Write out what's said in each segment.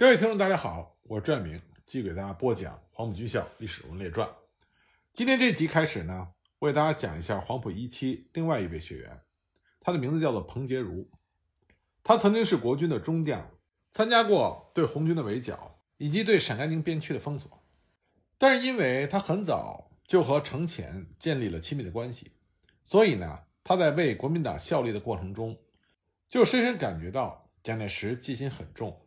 各位听众，大家好，我是拽明，继续给大家播讲《黄埔军校历史人列传》。今天这集开始呢，我给大家讲一下黄埔一期另外一位学员，他的名字叫做彭杰如。他曾经是国军的中将，参加过对红军的围剿以及对陕甘宁边区的封锁。但是因为他很早就和程潜建立了亲密的关系，所以呢，他在为国民党效力的过程中，就深深感觉到蒋介石戒心很重。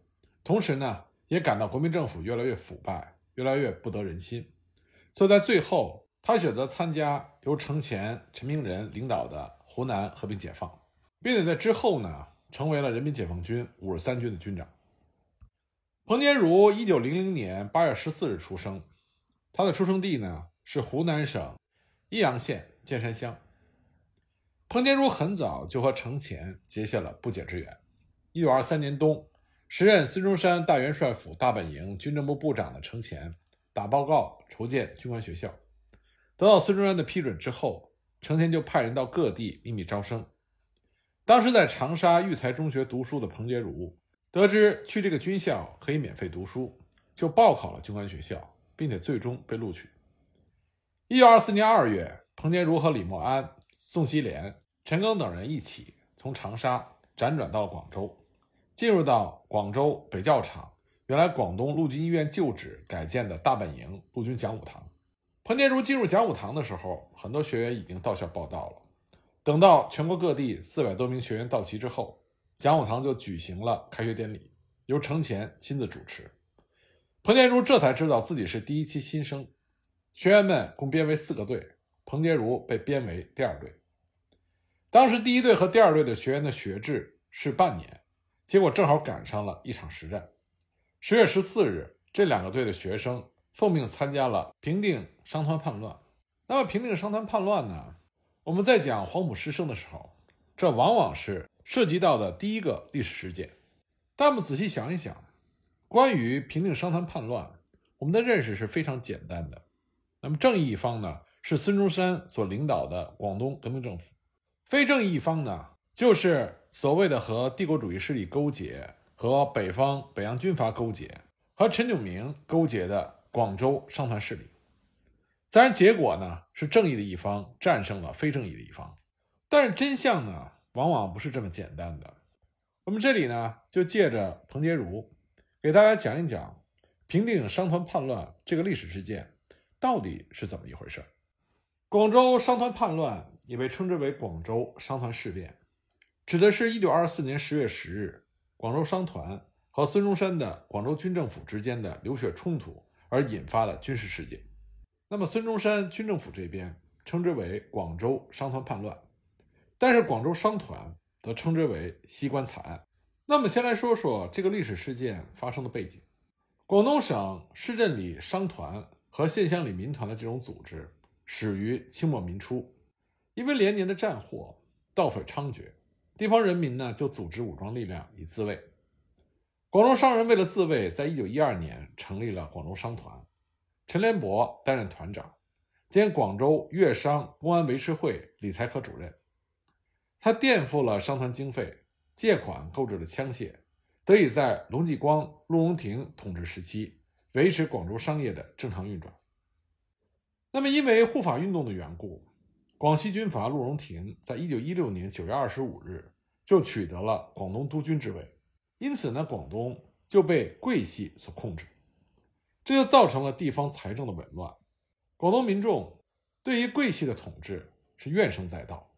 同时呢，也感到国民政府越来越腐败，越来越不得人心，所以在最后，他选择参加由程潜、陈明仁领导的湖南和平解放，并且在之后呢，成为了人民解放军五十三军的军长。彭杰如一九零零年八月十四日出生，他的出生地呢是湖南省益阳县建山乡。彭杰如很早就和程潜结下了不解之缘。一九二三年冬。时任孙中山大元帅府大本营军政部部长的程潜打报告筹建军官学校，得到孙中山的批准之后，程潜就派人到各地秘密招生。当时在长沙育才中学读书的彭杰如，得知去这个军校可以免费读书，就报考了军官学校，并且最终被录取。一九二四年二月，彭杰如和李默安、宋希濂、陈赓等人一起从长沙辗转到了广州。进入到广州北教场，原来广东陆军医院旧址改建的大本营陆军讲武堂。彭建如进入讲武堂的时候，很多学员已经到校报道了。等到全国各地四百多名学员到齐之后，讲武堂就举行了开学典礼，由程潜亲自主持。彭建如这才知道自己是第一期新生。学员们共编为四个队，彭杰如被编为第二队。当时第一队和第二队的学员的学制是半年。结果正好赶上了一场实战。十月十四日，这两个队的学生奉命参加了平定商团叛乱。那么，平定商团叛乱呢？我们在讲黄埔师生的时候，这往往是涉及到的第一个历史事件。但我们仔细想一想，关于平定商团叛乱，我们的认识是非常简单的。那么，正义一方呢，是孙中山所领导的广东革命政府；非正义一方呢，就是所谓的和帝国主义势力勾结，和北方北洋军阀勾结，和陈炯明勾结的广州商团势力，自然结果呢是正义的一方战胜了非正义的一方。但是真相呢往往不是这么简单的。我们这里呢就借着彭杰如，给大家讲一讲平定商团叛乱这个历史事件到底是怎么一回事。广州商团叛乱也被称之为广州商团事变。指的是1924年10月10日，广州商团和孙中山的广州军政府之间的流血冲突而引发的军事事件。那么，孙中山军政府这边称之为广州商团叛乱，但是广州商团则称之为西关惨案。那么，先来说说这个历史事件发生的背景。广东省市镇里商团和县乡里民团的这种组织始于清末民初，因为连年的战祸，盗匪猖獗。地方人民呢，就组织武装力量以自卫。广州商人为了自卫，在一九一二年成立了广州商团，陈连伯担任团长，兼广州粤商公安维持会理财科主任。他垫付了商团经费，借款购置了枪械，得以在龙继光、陆荣廷统治时期维持广州商业的正常运转。那么，因为护法运动的缘故。广西军阀陆荣廷在一九一六年九月二十五日就取得了广东督军之位，因此呢，广东就被桂系所控制，这就造成了地方财政的紊乱。广东民众对于桂系的统治是怨声载道，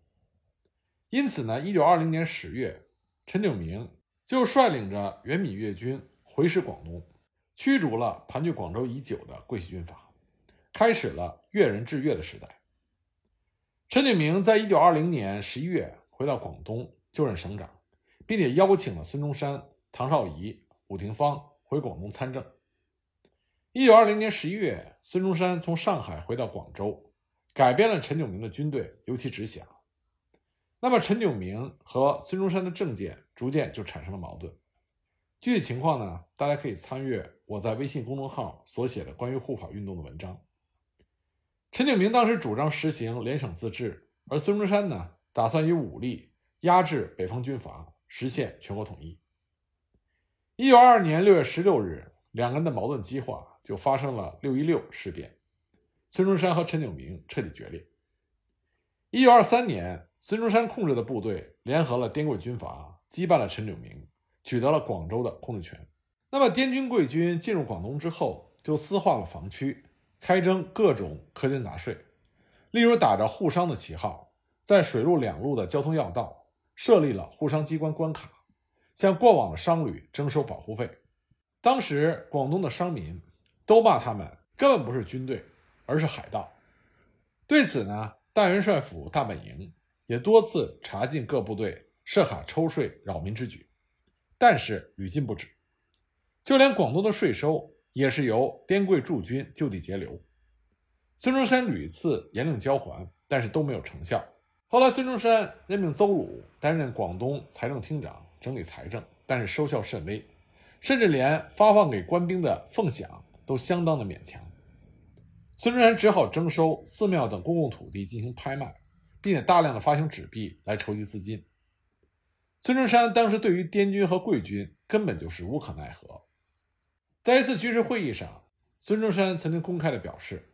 因此呢，一九二零年十月，陈炯明就率领着原闽粤军回师广东，驱逐了盘踞广州已久的桂系军阀，开始了粤人治粤的时代。陈炯明在一九二零年十一月回到广东就任省长，并且邀请了孙中山、唐绍仪、伍廷芳回广东参政。一九二零年十一月，孙中山从上海回到广州，改编了陈炯明的军队，由其直辖。那么，陈炯明和孙中山的政见逐渐就产生了矛盾。具体情况呢，大家可以参阅我在微信公众号所写的关于护法运动的文章。陈炯明当时主张实行联省自治，而孙中山呢，打算以武力压制北方军阀，实现全国统一。一九二二年六月十六日，两个人的矛盾激化，就发生了六一六事变，孙中山和陈炯明彻底决裂。一九二三年，孙中山控制的部队联合了滇桂军阀，击败了陈炯明，取得了广州的控制权。那么，滇军贵军进入广东之后，就私划了防区，开征各种苛捐杂税，例如打着沪商的旗号，在水陆两路的交通要道设立了沪商机关关卡，向过往的商旅征收保护费。当时，广东的商民都骂他们根本不是军队，而是海盗。对此呢？大元帅府大本营也多次查禁各部队设卡抽税扰民之举，但是屡禁不止。就连广东的税收也是由滇桂驻军就地截留。孙中山屡次严令交还，但是都没有成效。后来，孙中山任命邹鲁担任广东财政厅长，整理财政，但是收效甚微，甚至连发放给官兵的俸饷都相当的勉强。孙中山只好征收寺庙等公共土地进行拍卖，并且大量的发行纸币来筹集资金。孙中山当时对于滇军和桂军根本就是无可奈何。在一次军事会议上，孙中山曾经公开的表示：“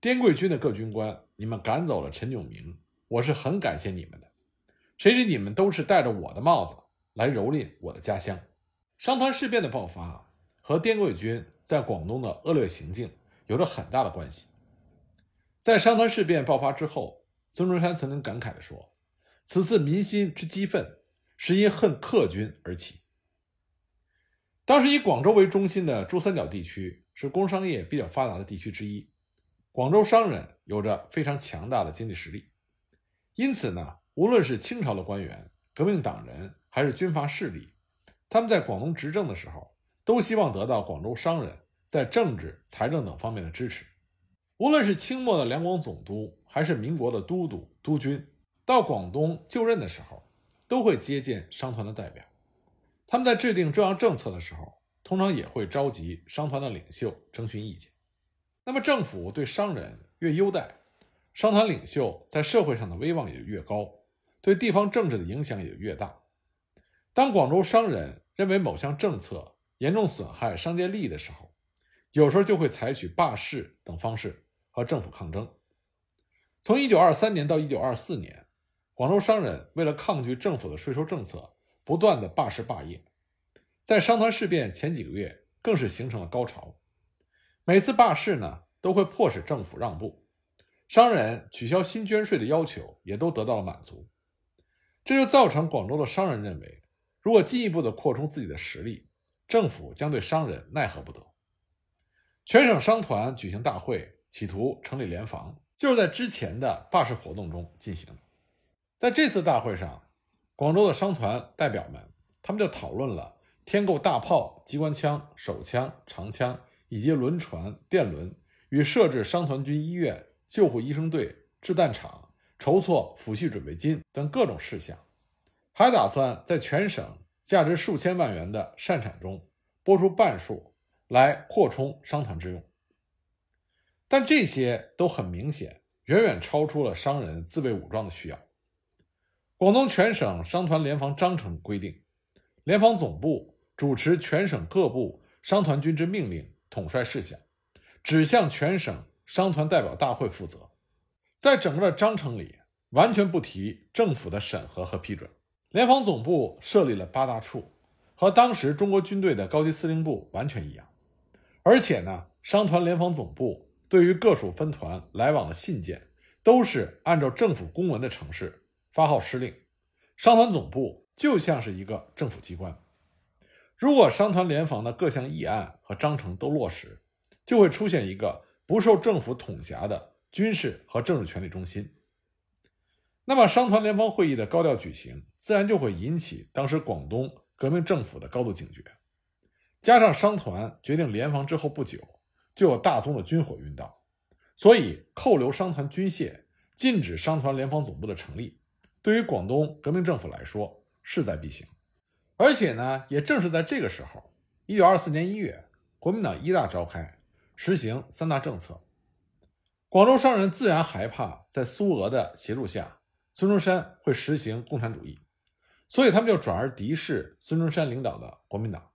滇桂军的各军官，你们赶走了陈炯明，我是很感谢你们的。谁知你们都是戴着我的帽子来蹂躏我的家乡。”商团事变的爆发和滇桂军在广东的恶劣行径。有着很大的关系。在商团事变爆发之后，孙中山曾经感慨地说：“此次民心之激愤，是因恨客军而起。”当时以广州为中心的珠三角地区是工商业比较发达的地区之一，广州商人有着非常强大的经济实力，因此呢，无论是清朝的官员、革命党人还是军阀势力，他们在广东执政的时候，都希望得到广州商人。在政治、财政等方面的支持，无论是清末的两广总督，还是民国的都督、督军，到广东就任的时候，都会接见商团的代表。他们在制定重要政策的时候，通常也会召集商团的领袖征询意见。那么，政府对商人越优待，商团领袖在社会上的威望也就越高，对地方政治的影响也就越大。当广州商人认为某项政策严重损害商界利益的时候，有时候就会采取罢市等方式和政府抗争。从一九二三年到一九二四年，广州商人为了抗拒政府的税收政策，不断的罢市罢业。在商团事变前几个月，更是形成了高潮。每次罢市呢，都会迫使政府让步，商人取消新捐税的要求也都得到了满足。这就造成广州的商人认为，如果进一步的扩充自己的实力，政府将对商人奈何不得。全省商团举行大会，企图成立联防，就是在之前的罢市活动中进行。在这次大会上，广州的商团代表们，他们就讨论了添购大炮、机关枪、手枪、长枪以及轮船、电轮，与设置商团军医院、救护医生队、制弹厂、筹措抚恤准备金等各种事项，还打算在全省价值数千万元的善产中拨出半数。来扩充商团之用，但这些都很明显，远远超出了商人自卫武装的需要。广东全省商团联防章程规定，联防总部主持全省各部商团军之命令、统帅事项，只向全省商团代表大会负责。在整个的章程里，完全不提政府的审核和批准。联防总部设立了八大处，和当时中国军队的高级司令部完全一样。而且呢，商团联防总部对于各属分团来往的信件，都是按照政府公文的程式发号施令。商团总部就像是一个政府机关。如果商团联防的各项议案和章程都落实，就会出现一个不受政府统辖的军事和政治权力中心。那么，商团联防会议的高调举行，自然就会引起当时广东革命政府的高度警觉。加上商团决定联防之后不久，就有大宗的军火运到，所以扣留商团军械，禁止商团联防总部的成立，对于广东革命政府来说势在必行。而且呢，也正是在这个时候，一九二四年一月，国民党一大召开，实行三大政策。广州商人自然害怕在苏俄的协助下，孙中山会实行共产主义，所以他们就转而敌视孙中山领导的国民党。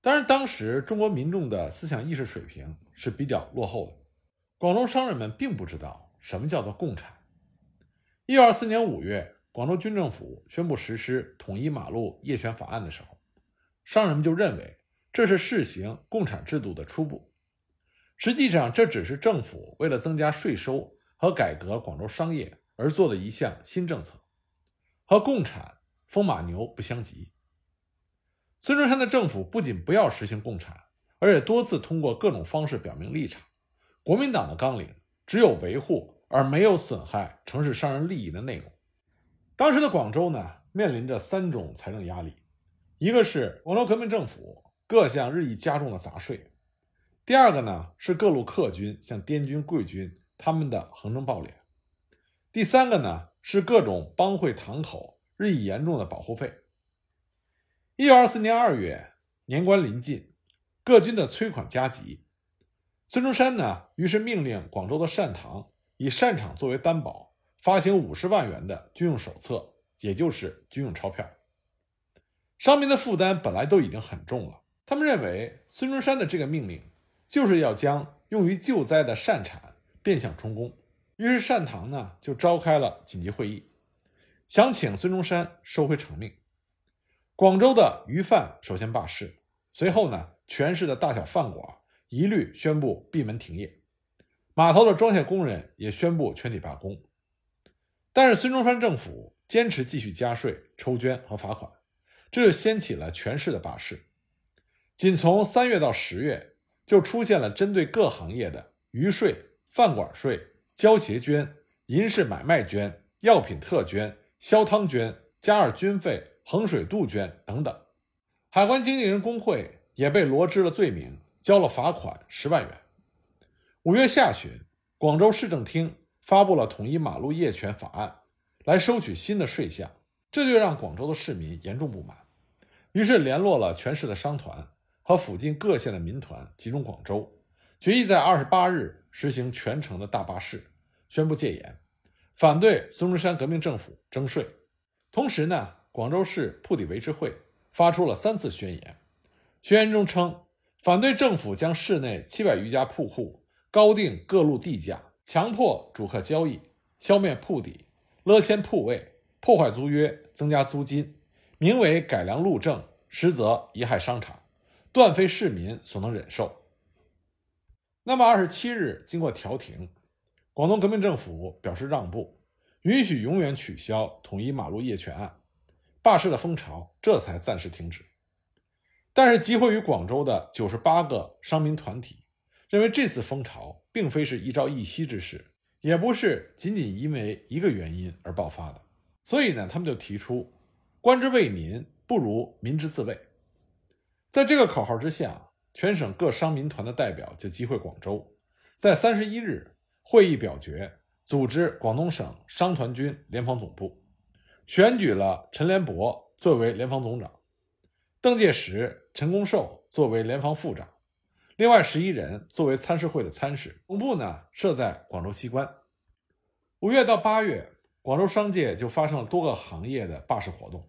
当然，当时中国民众的思想意识水平是比较落后的，广州商人们并不知道什么叫做共产。一九二四年五月，广州军政府宣布实施统一马路业权法案的时候，商人们就认为这是试行共产制度的初步。实际上，这只是政府为了增加税收和改革广州商业而做的一项新政策，和共产风马牛不相及。孙中山的政府不仅不要实行共产，而且多次通过各种方式表明立场。国民党的纲领只有维护而没有损害城市商人利益的内容。当时的广州呢，面临着三种财政压力：一个是网络革命政府各项日益加重的杂税；第二个呢是各路客军像滇军、桂军他们的横征暴敛；第三个呢是各种帮会堂口日益严重的保护费。一九二四年二月，年关临近，各军的催款加急。孙中山呢，于是命令广州的善堂以善场作为担保，发行五十万元的军用手册，也就是军用钞票。商民的负担本来都已经很重了，他们认为孙中山的这个命令就是要将用于救灾的善产变相充公。于是善堂呢就召开了紧急会议，想请孙中山收回成命。广州的鱼贩首先罢市，随后呢，全市的大小饭馆一律宣布闭门停业，码头的装卸工人也宣布全体罢工。但是孙中山政府坚持继续加税、抽捐和罚款，这就掀起了全市的罢市。仅从三月到十月，就出现了针对各行业的鱼税、饭馆税、交鞋捐、银饰买卖捐、药品特捐、销汤捐、加二军费。衡水杜鹃等等，海关经纪人工会也被罗织了罪名，交了罚款十万元。五月下旬，广州市政厅发布了统一马路业权法案，来收取新的税项，这就让广州的市民严重不满，于是联络了全市的商团和附近各县的民团，集中广州，决议在二十八日实行全城的大罢市，宣布戒严，反对孙中山革命政府征税，同时呢。广州市铺底维持会发出了三次宣言，宣言中称，反对政府将市内七百余家铺户高定各路地价，强迫主客交易，消灭铺底，勒迁铺位，破坏租约，增加租金，名为改良路政，实则贻害商场，断非市民所能忍受。那么二十七日经过调停，广东革命政府表示让步，允许永远取消统一马路业权案。罢市的风潮这才暂时停止，但是集会于广州的九十八个商民团体认为这次风潮并非是一朝一夕之事，也不是仅仅因为一个原因而爆发的，所以呢，他们就提出“官之为民，不如民之自卫”。在这个口号之下，全省各商民团的代表就集会广州，在三十一日会议表决，组织广东省商团军联防总部。选举了陈连博作为联防总长，邓介石、陈公寿作为联防副长，另外十一人作为参事会的参事。总部呢设在广州西关。五月到八月，广州商界就发生了多个行业的罢市活动。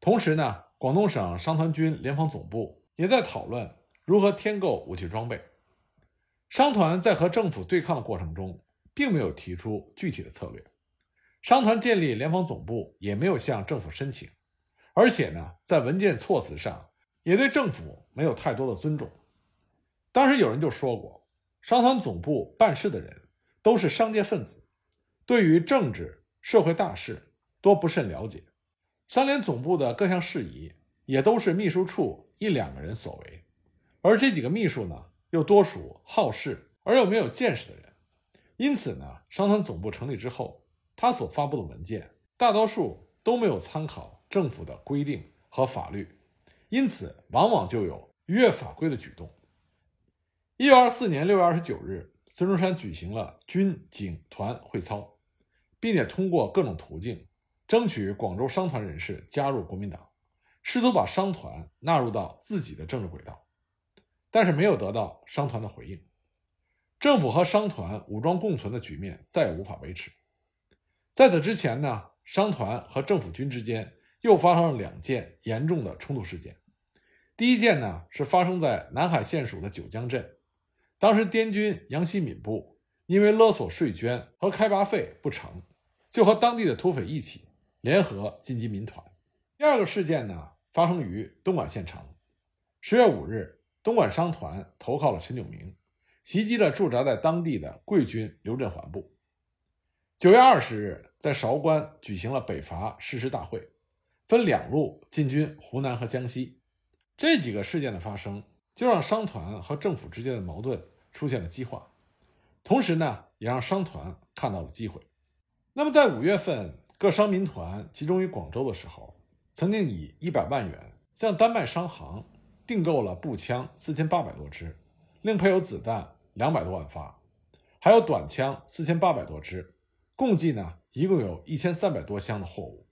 同时呢，广东省商团军联防总部也在讨论如何添购武器装备。商团在和政府对抗的过程中，并没有提出具体的策略。商团建立联防总部也没有向政府申请，而且呢，在文件措辞上也对政府没有太多的尊重。当时有人就说过，商团总部办事的人都是商界分子，对于政治社会大事多不甚了解。商联总部的各项事宜也都是秘书处一两个人所为，而这几个秘书呢，又多属好事而又没有见识的人，因此呢，商团总部成立之后。他所发布的文件大多数都没有参考政府的规定和法律，因此往往就有越法规的举动。一九二四年六月二十九日，孙中山举行了军警团会操，并且通过各种途径争取广州商团人士加入国民党，试图把商团纳入到自己的政治轨道，但是没有得到商团的回应。政府和商团武装共存的局面再也无法维持。在此之前呢，商团和政府军之间又发生了两件严重的冲突事件。第一件呢是发生在南海县属的九江镇，当时滇军杨希敏部因为勒索税捐和开拔费不成，就和当地的土匪一起联合进击民团。第二个事件呢发生于东莞县城，十月五日，东莞商团投靠了陈炯明，袭击了驻扎在当地的桂军刘振环部。九月二十日，在韶关举行了北伐誓师大会，分两路进军湖南和江西。这几个事件的发生，就让商团和政府之间的矛盾出现了激化，同时呢，也让商团看到了机会。那么，在五月份各商民团集中于广州的时候，曾经以一百万元向丹麦商行订购了步枪四千八百多支，另配有子弹两百多万发，还有短枪四千八百多支。共计呢，一共有一千三百多箱的货物，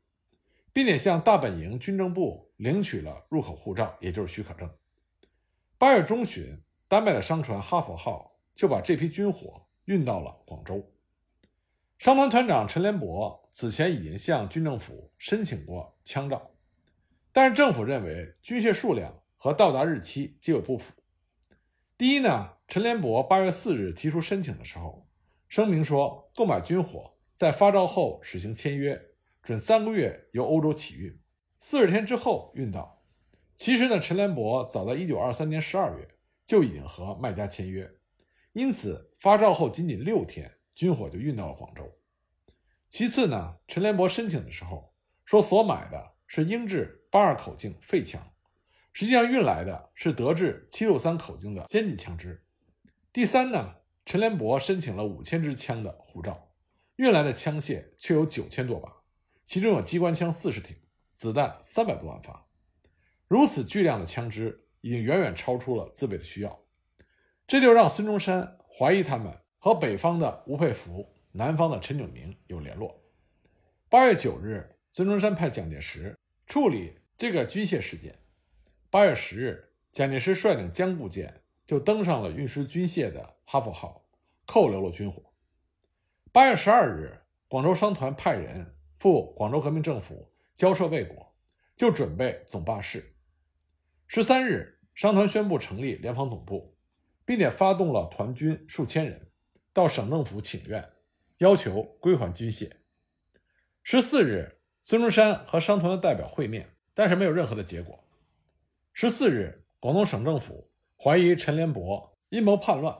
并且向大本营军政部领取了入口护照，也就是许可证。八月中旬，丹麦的商船“哈佛号”就把这批军火运到了广州。商团团长陈连博此前已经向军政府申请过枪照，但是政府认为军械数量和到达日期皆有不符。第一呢，陈连博八月四日提出申请的时候，声明说购买军火。在发照后实行签约，准三个月由欧洲起运，四十天之后运到。其实呢，陈连博早在一九二三年十二月就已经和卖家签约，因此发照后仅仅六天，军火就运到了广州。其次呢，陈连博申请的时候说所买的是英制八二口径废枪，实际上运来的是德制七六三口径的先进枪支。第三呢，陈连博申请了五千支枪的护照。运来的枪械却有九千多把，其中有机关枪四十挺，子弹三百多万发。如此巨量的枪支，已经远远超出了自卫的需要。这就让孙中山怀疑他们和北方的吴佩孚、南方的陈炯明有联络。八月九日，孙中山派蒋介石处理这个军械事件。八月十日，蒋介石率领江固舰就登上了运输军械的哈佛号，扣留了军火。八月十二日，广州商团派人赴广州革命政府交涉未果，就准备总罢市。十三日，商团宣布成立联防总部，并且发动了团军数千人到省政府请愿，要求归还军械。十四日，孙中山和商团的代表会面，但是没有任何的结果。十四日，广东省政府怀疑陈联博阴谋叛乱，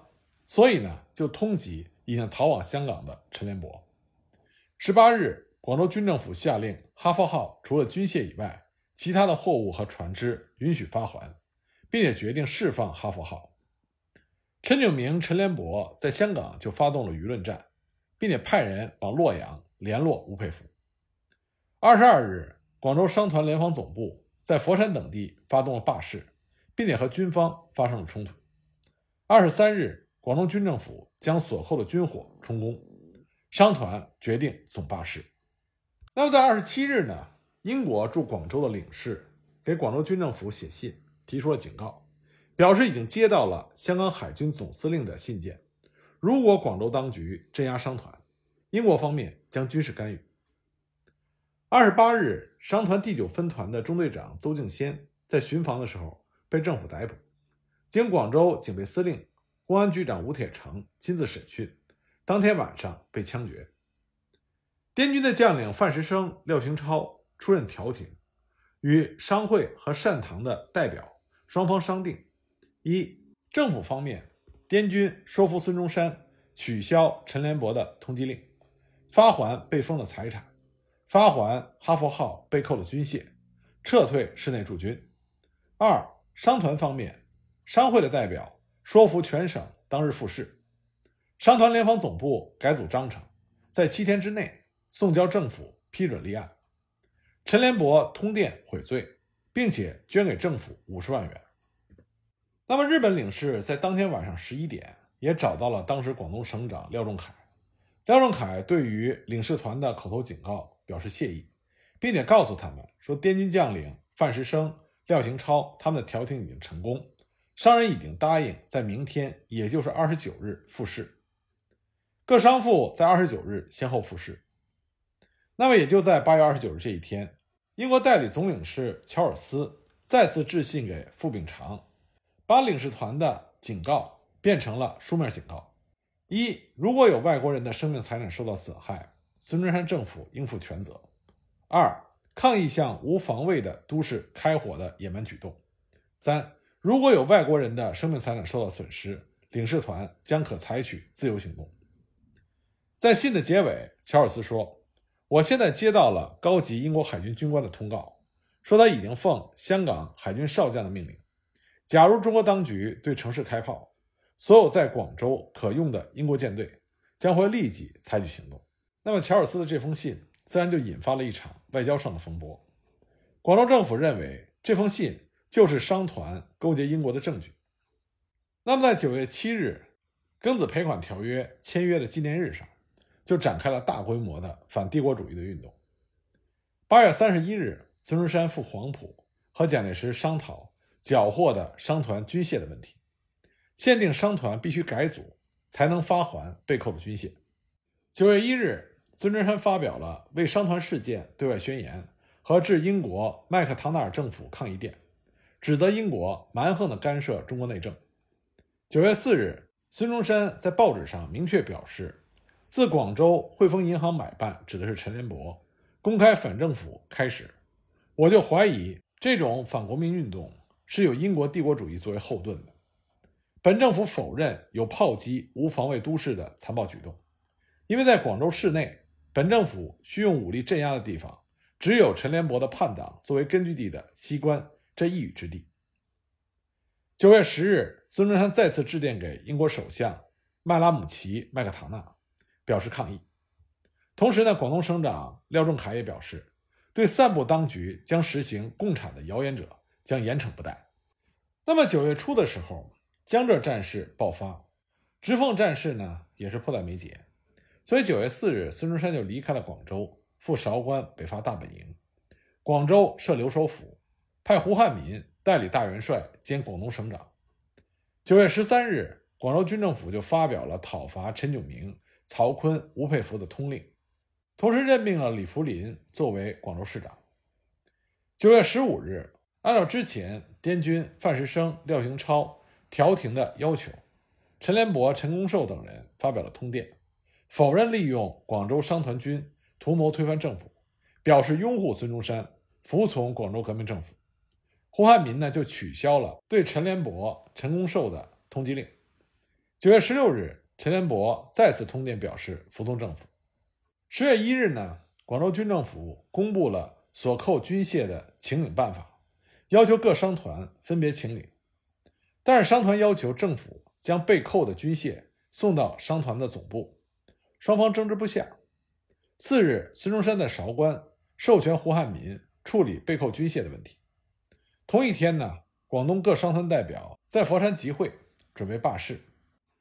所以呢，就通缉。已经逃往香港的陈连博，十八日，广州军政府下令，哈佛号除了军械以外，其他的货物和船只允许发还，并且决定释放哈佛号。陈炯明、陈连博在香港就发动了舆论战，并且派人往洛阳联络吴佩孚。二十二日，广州商团联防总部在佛山等地发动了罢市，并且和军方发生了冲突。二十三日。广东军政府将所扣的军火充公，商团决定总罢市。那么在二十七日呢？英国驻广州的领事给广州军政府写信，提出了警告，表示已经接到了香港海军总司令的信件，如果广州当局镇压商团，英国方面将军事干预。二十八日，商团第九分团的中队长邹敬先在巡防的时候被政府逮捕，经广州警备司令。公安局长吴铁城亲自审讯，当天晚上被枪决。滇军的将领范石生、廖廷超出任调停，与商会和善堂的代表双方商定：一、政府方面，滇军说服孙中山取消陈连博的通缉令，发还被封的财产，发还哈佛号被扣的军械，撤退室内驻军；二、商团方面，商会的代表。说服全省当日复试，商团联防总部改组章程，在七天之内送交政府批准立案。陈连博通电悔罪，并且捐给政府五十万元。那么，日本领事在当天晚上十一点也找到了当时广东省长廖仲恺。廖仲恺对于领事团的口头警告表示谢意，并且告诉他们说，滇军将领范石生、廖行超他们的调停已经成功。商人已经答应在明天，也就是二十九日复试。各商埠在二十九日先后复试。那么也就在八月二十九日这一天，英国代理总领事乔尔斯再次致信给傅秉常，把领事团的警告变成了书面警告：一，如果有外国人的生命财产受到损害，孙中山政府应负全责；二，抗议向无防卫的都市开火的野蛮举动；三，如果有外国人的生命财产受到损失，领事团将可采取自由行动。在信的结尾，乔尔斯说：“我现在接到了高级英国海军军官的通告，说他已经奉香港海军少将的命令，假如中国当局对城市开炮，所有在广州可用的英国舰队将会立即采取行动。”那么，乔尔斯的这封信自然就引发了一场外交上的风波。广州政府认为这封信就是商团勾结英国的证据。那么，在九月七日，庚子赔款条约签约的纪念日上。就展开了大规模的反帝国主义的运动。八月三十一日，孙中山赴黄埔和蒋介石商讨缴获的商团军械的问题，限定商团必须改组才能发还被扣的军械。九月一日，孙中山发表了为商团事件对外宣言和致英国麦克唐纳尔政府抗议电，指责英国蛮横地干涉中国内政。九月四日，孙中山在报纸上明确表示。自广州汇丰银行买办指的是陈联博公开反政府开始，我就怀疑这种反国民运动是有英国帝国主义作为后盾的。本政府否认有炮击无防卫都市的残暴举动，因为在广州市内，本政府需用武力镇压的地方，只有陈联博的叛党作为根据地的西关这一隅之地。九月十日，孙中山再次致电给英国首相麦拉姆齐麦克唐纳。表示抗议，同时呢，广东省长廖仲恺也表示，对散布当局将实行共产的谣言者将严惩不贷。那么九月初的时候，江浙战事爆发，直奉战事呢也是迫在眉睫，所以九月四日，孙中山就离开了广州，赴韶关北伐大本营，广州设留守府，派胡汉民代理大元帅兼广东省长。九月十三日，广州军政府就发表了讨伐陈炯明。曹锟、吴佩孚的通令，同时任命了李福林作为广州市长。九月十五日，按照之前滇军范石生、廖行超调停的要求，陈联博、陈公寿等人发表了通电，否认利用广州商团军图谋推翻政府，表示拥护孙中山，服从广州革命政府。胡汉民呢，就取消了对陈联博、陈公寿的通缉令。九月十六日。陈连博再次通电表示服从政府。十月一日呢，广州军政府公布了所扣军械的请领办法，要求各商团分别请领，但是商团要求政府将被扣的军械送到商团的总部，双方争执不下。次日，孙中山在韶关授权胡汉民处理被扣军械的问题。同一天呢，广东各商团代表在佛山集会，准备罢市。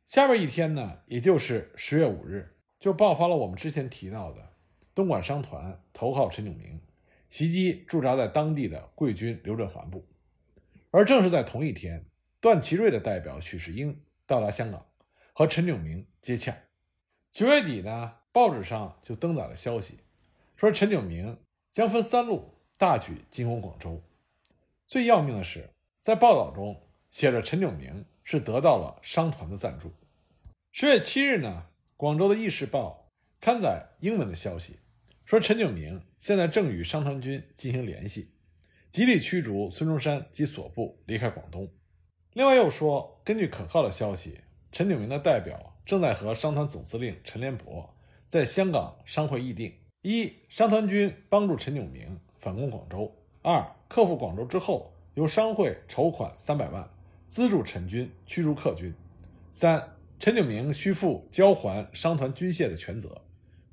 下边一天呢，也就是十月五日，就爆发了我们之前提到的东莞商团投靠陈炯明，袭击驻扎在当地的桂军刘振环部。而正是在同一天，段祺瑞的代表许世英到达香港，和陈炯明接洽。九月底呢，报纸上就登载了消息，说陈炯明将分三路大举进攻广州。最要命的是，在报道中写着陈炯明是得到了商团的赞助。十月七日呢，广州的《议事报》刊载英文的消息，说陈炯明现在正与商团军进行联系，极力驱逐孙中山及所部离开广东。另外又说，根据可靠的消息，陈炯明的代表正在和商团总司令陈连博在香港商会议定：一、商团军帮助陈炯明反攻广州；二、克复广州之后，由商会筹款三百万，资助陈军驱逐客军；三。陈炯明需负交还商团军械的全责。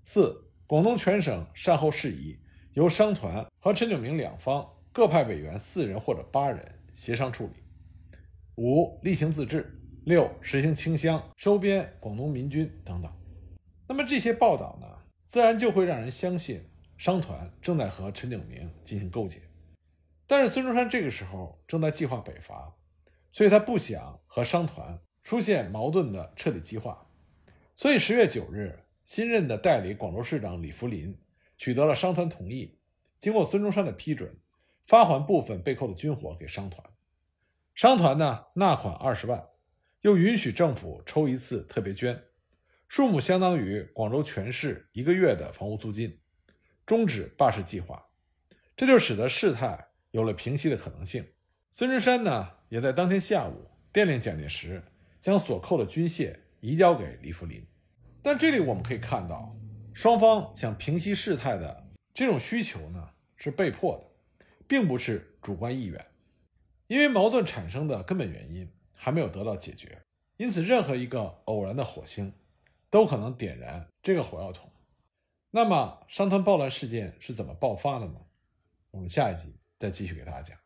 四、广东全省善后事宜由商团和陈炯明两方各派委员四人或者八人协商处理。五、例行自治。六、实行清乡、收编广东民军等等。那么这些报道呢，自然就会让人相信商团正在和陈炯明进行勾结。但是孙中山这个时候正在计划北伐，所以他不想和商团。出现矛盾的彻底激化，所以十月九日，新任的代理广州市长李福林取得了商团同意，经过孙中山的批准，发还部分被扣的军火给商团。商团呢纳款二十万，又允许政府抽一次特别捐，数目相当于广州全市一个月的房屋租金，终止罢市计划。这就使得事态有了平息的可能性。孙中山呢也在当天下午电令蒋介石将所扣的军械移交给李福林。但这里我们可以看到，双方想平息事态的这种需求呢是被迫的，并不是主观意愿。因为矛盾产生的根本原因还没有得到解决，因此任何一个偶然的火星都可能点燃这个火药桶。那么商团暴乱事件是怎么爆发的呢？我们下一集再继续给大家讲。